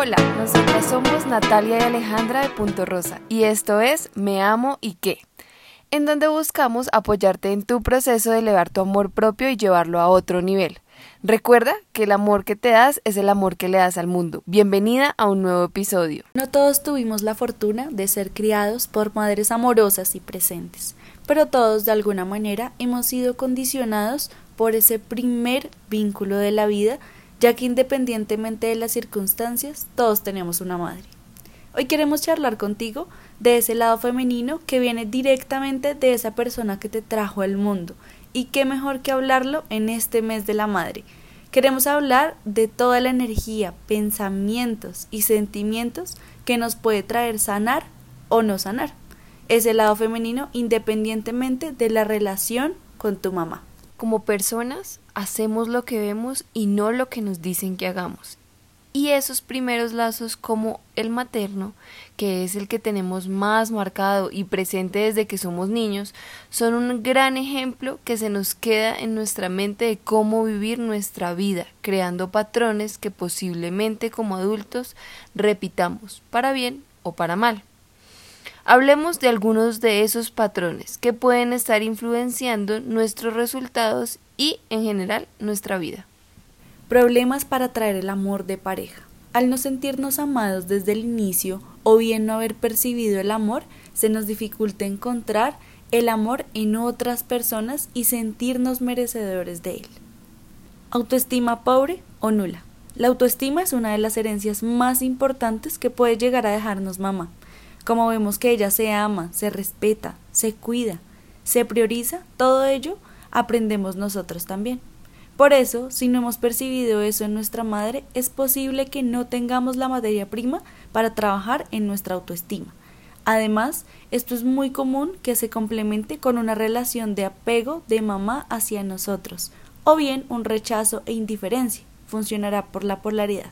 Hola, nosotras somos Natalia y Alejandra de Punto Rosa y esto es Me Amo y qué, en donde buscamos apoyarte en tu proceso de elevar tu amor propio y llevarlo a otro nivel. Recuerda que el amor que te das es el amor que le das al mundo. Bienvenida a un nuevo episodio. No todos tuvimos la fortuna de ser criados por madres amorosas y presentes, pero todos de alguna manera hemos sido condicionados por ese primer vínculo de la vida, ya que independientemente de las circunstancias, todos tenemos una madre. Hoy queremos charlar contigo de ese lado femenino que viene directamente de esa persona que te trajo al mundo. Y qué mejor que hablarlo en este mes de la madre. Queremos hablar de toda la energía, pensamientos y sentimientos que nos puede traer sanar o no sanar. Ese lado femenino independientemente de la relación con tu mamá. Como personas, hacemos lo que vemos y no lo que nos dicen que hagamos. Y esos primeros lazos como el materno, que es el que tenemos más marcado y presente desde que somos niños, son un gran ejemplo que se nos queda en nuestra mente de cómo vivir nuestra vida, creando patrones que posiblemente como adultos repitamos, para bien o para mal. Hablemos de algunos de esos patrones que pueden estar influenciando nuestros resultados y, en general, nuestra vida. Problemas para atraer el amor de pareja. Al no sentirnos amados desde el inicio o bien no haber percibido el amor, se nos dificulta encontrar el amor en otras personas y sentirnos merecedores de él. Autoestima pobre o nula. La autoestima es una de las herencias más importantes que puede llegar a dejarnos mamá. Como vemos que ella se ama, se respeta, se cuida, se prioriza, todo ello aprendemos nosotros también. Por eso, si no hemos percibido eso en nuestra madre, es posible que no tengamos la materia prima para trabajar en nuestra autoestima. Además, esto es muy común que se complemente con una relación de apego de mamá hacia nosotros, o bien un rechazo e indiferencia. Funcionará por la polaridad.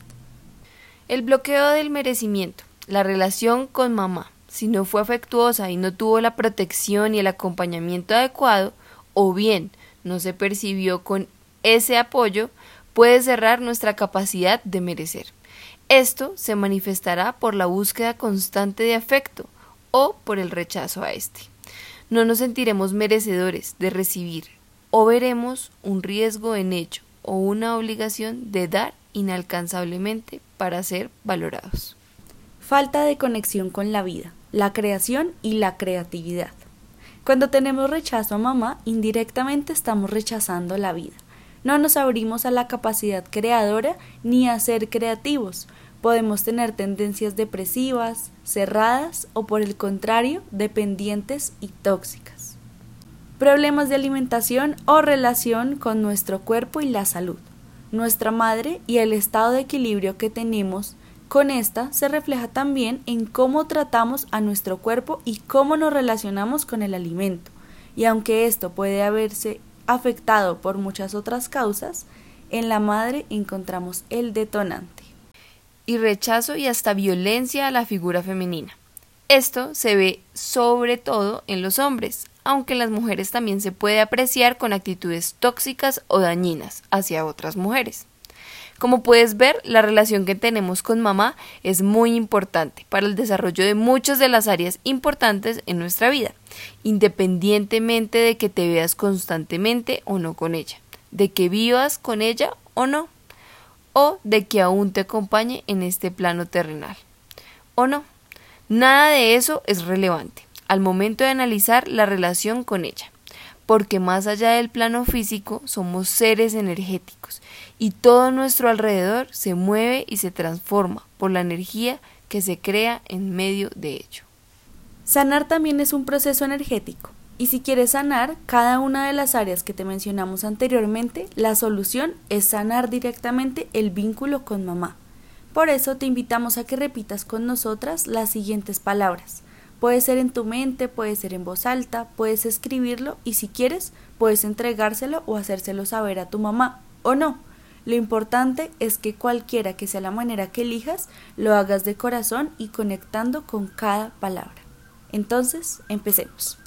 El bloqueo del merecimiento. La relación con mamá, si no fue afectuosa y no tuvo la protección y el acompañamiento adecuado, o bien no se percibió con ese apoyo, puede cerrar nuestra capacidad de merecer. Esto se manifestará por la búsqueda constante de afecto o por el rechazo a este. No nos sentiremos merecedores de recibir o veremos un riesgo en ello o una obligación de dar inalcanzablemente para ser valorados. Falta de conexión con la vida, la creación y la creatividad. Cuando tenemos rechazo a mamá, indirectamente estamos rechazando la vida. No nos abrimos a la capacidad creadora ni a ser creativos. Podemos tener tendencias depresivas, cerradas o por el contrario, dependientes y tóxicas. Problemas de alimentación o relación con nuestro cuerpo y la salud. Nuestra madre y el estado de equilibrio que tenemos con esta se refleja también en cómo tratamos a nuestro cuerpo y cómo nos relacionamos con el alimento. Y aunque esto puede haberse afectado por muchas otras causas, en la madre encontramos el detonante. Y rechazo y hasta violencia a la figura femenina. Esto se ve sobre todo en los hombres, aunque en las mujeres también se puede apreciar con actitudes tóxicas o dañinas hacia otras mujeres. Como puedes ver, la relación que tenemos con mamá es muy importante para el desarrollo de muchas de las áreas importantes en nuestra vida, independientemente de que te veas constantemente o no con ella, de que vivas con ella o no, o de que aún te acompañe en este plano terrenal. O no, nada de eso es relevante al momento de analizar la relación con ella porque más allá del plano físico somos seres energéticos y todo nuestro alrededor se mueve y se transforma por la energía que se crea en medio de ello. Sanar también es un proceso energético. Y si quieres sanar cada una de las áreas que te mencionamos anteriormente, la solución es sanar directamente el vínculo con mamá. Por eso te invitamos a que repitas con nosotras las siguientes palabras. Puede ser en tu mente, puede ser en voz alta, puedes escribirlo y si quieres, puedes entregárselo o hacérselo saber a tu mamá o no. Lo importante es que cualquiera que sea la manera que elijas, lo hagas de corazón y conectando con cada palabra. Entonces, empecemos.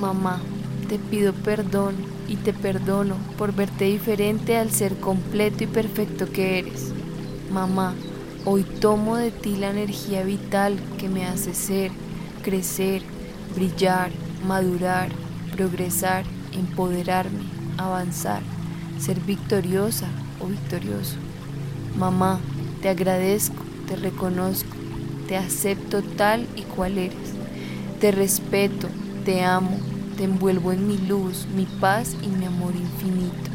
Mamá, te pido perdón y te perdono por verte diferente al ser completo y perfecto que eres. Mamá, hoy tomo de ti la energía vital que me hace ser, crecer, brillar, madurar, progresar, empoderarme, avanzar, ser victoriosa o victorioso. Mamá, te agradezco, te reconozco, te acepto tal y cual eres. Te respeto, te amo, te envuelvo en mi luz, mi paz y mi amor infinito.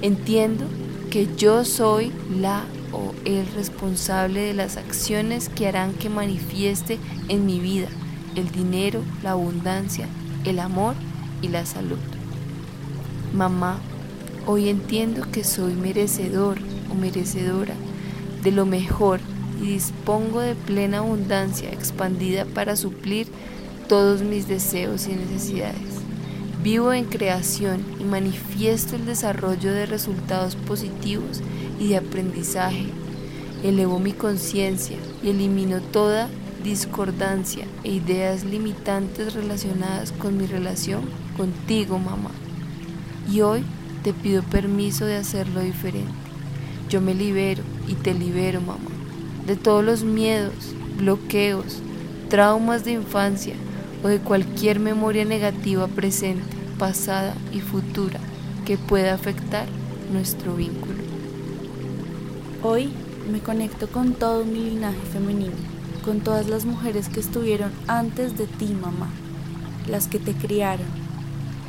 Entiendo que yo soy la o el responsable de las acciones que harán que manifieste en mi vida el dinero, la abundancia, el amor y la salud. Mamá, hoy entiendo que soy merecedor o merecedora de lo mejor y dispongo de plena abundancia expandida para suplir todos mis deseos y necesidades. Vivo en creación y manifiesto el desarrollo de resultados positivos y de aprendizaje. Elevo mi conciencia y elimino toda discordancia e ideas limitantes relacionadas con mi relación contigo, mamá. Y hoy te pido permiso de hacerlo diferente. Yo me libero y te libero, mamá, de todos los miedos, bloqueos, traumas de infancia o de cualquier memoria negativa presente, pasada y futura que pueda afectar nuestro vínculo. Hoy me conecto con todo mi linaje femenino, con todas las mujeres que estuvieron antes de ti, mamá, las que te criaron,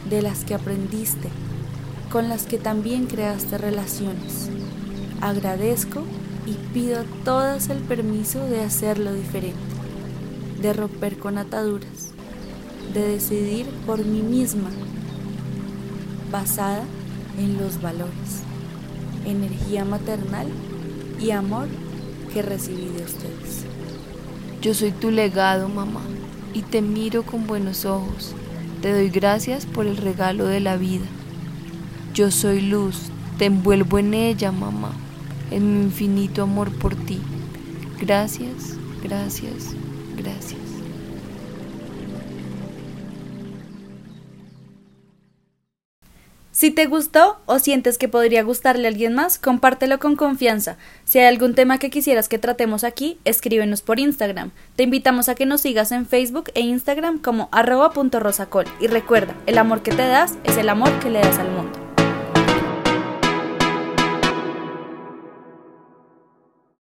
de las que aprendiste, con las que también creaste relaciones. Agradezco y pido a todas el permiso de hacerlo diferente, de romper con ataduras, de decidir por mí misma, basada en los valores, energía maternal y amor que recibí de ustedes. Yo soy tu legado, mamá, y te miro con buenos ojos. Te doy gracias por el regalo de la vida. Yo soy luz, te envuelvo en ella, mamá, en mi infinito amor por ti. Gracias, gracias, gracias. Si te gustó o sientes que podría gustarle a alguien más, compártelo con confianza. Si hay algún tema que quisieras que tratemos aquí, escríbenos por Instagram. Te invitamos a que nos sigas en Facebook e Instagram como arroba.rosacol. Y recuerda, el amor que te das es el amor que le das al mundo.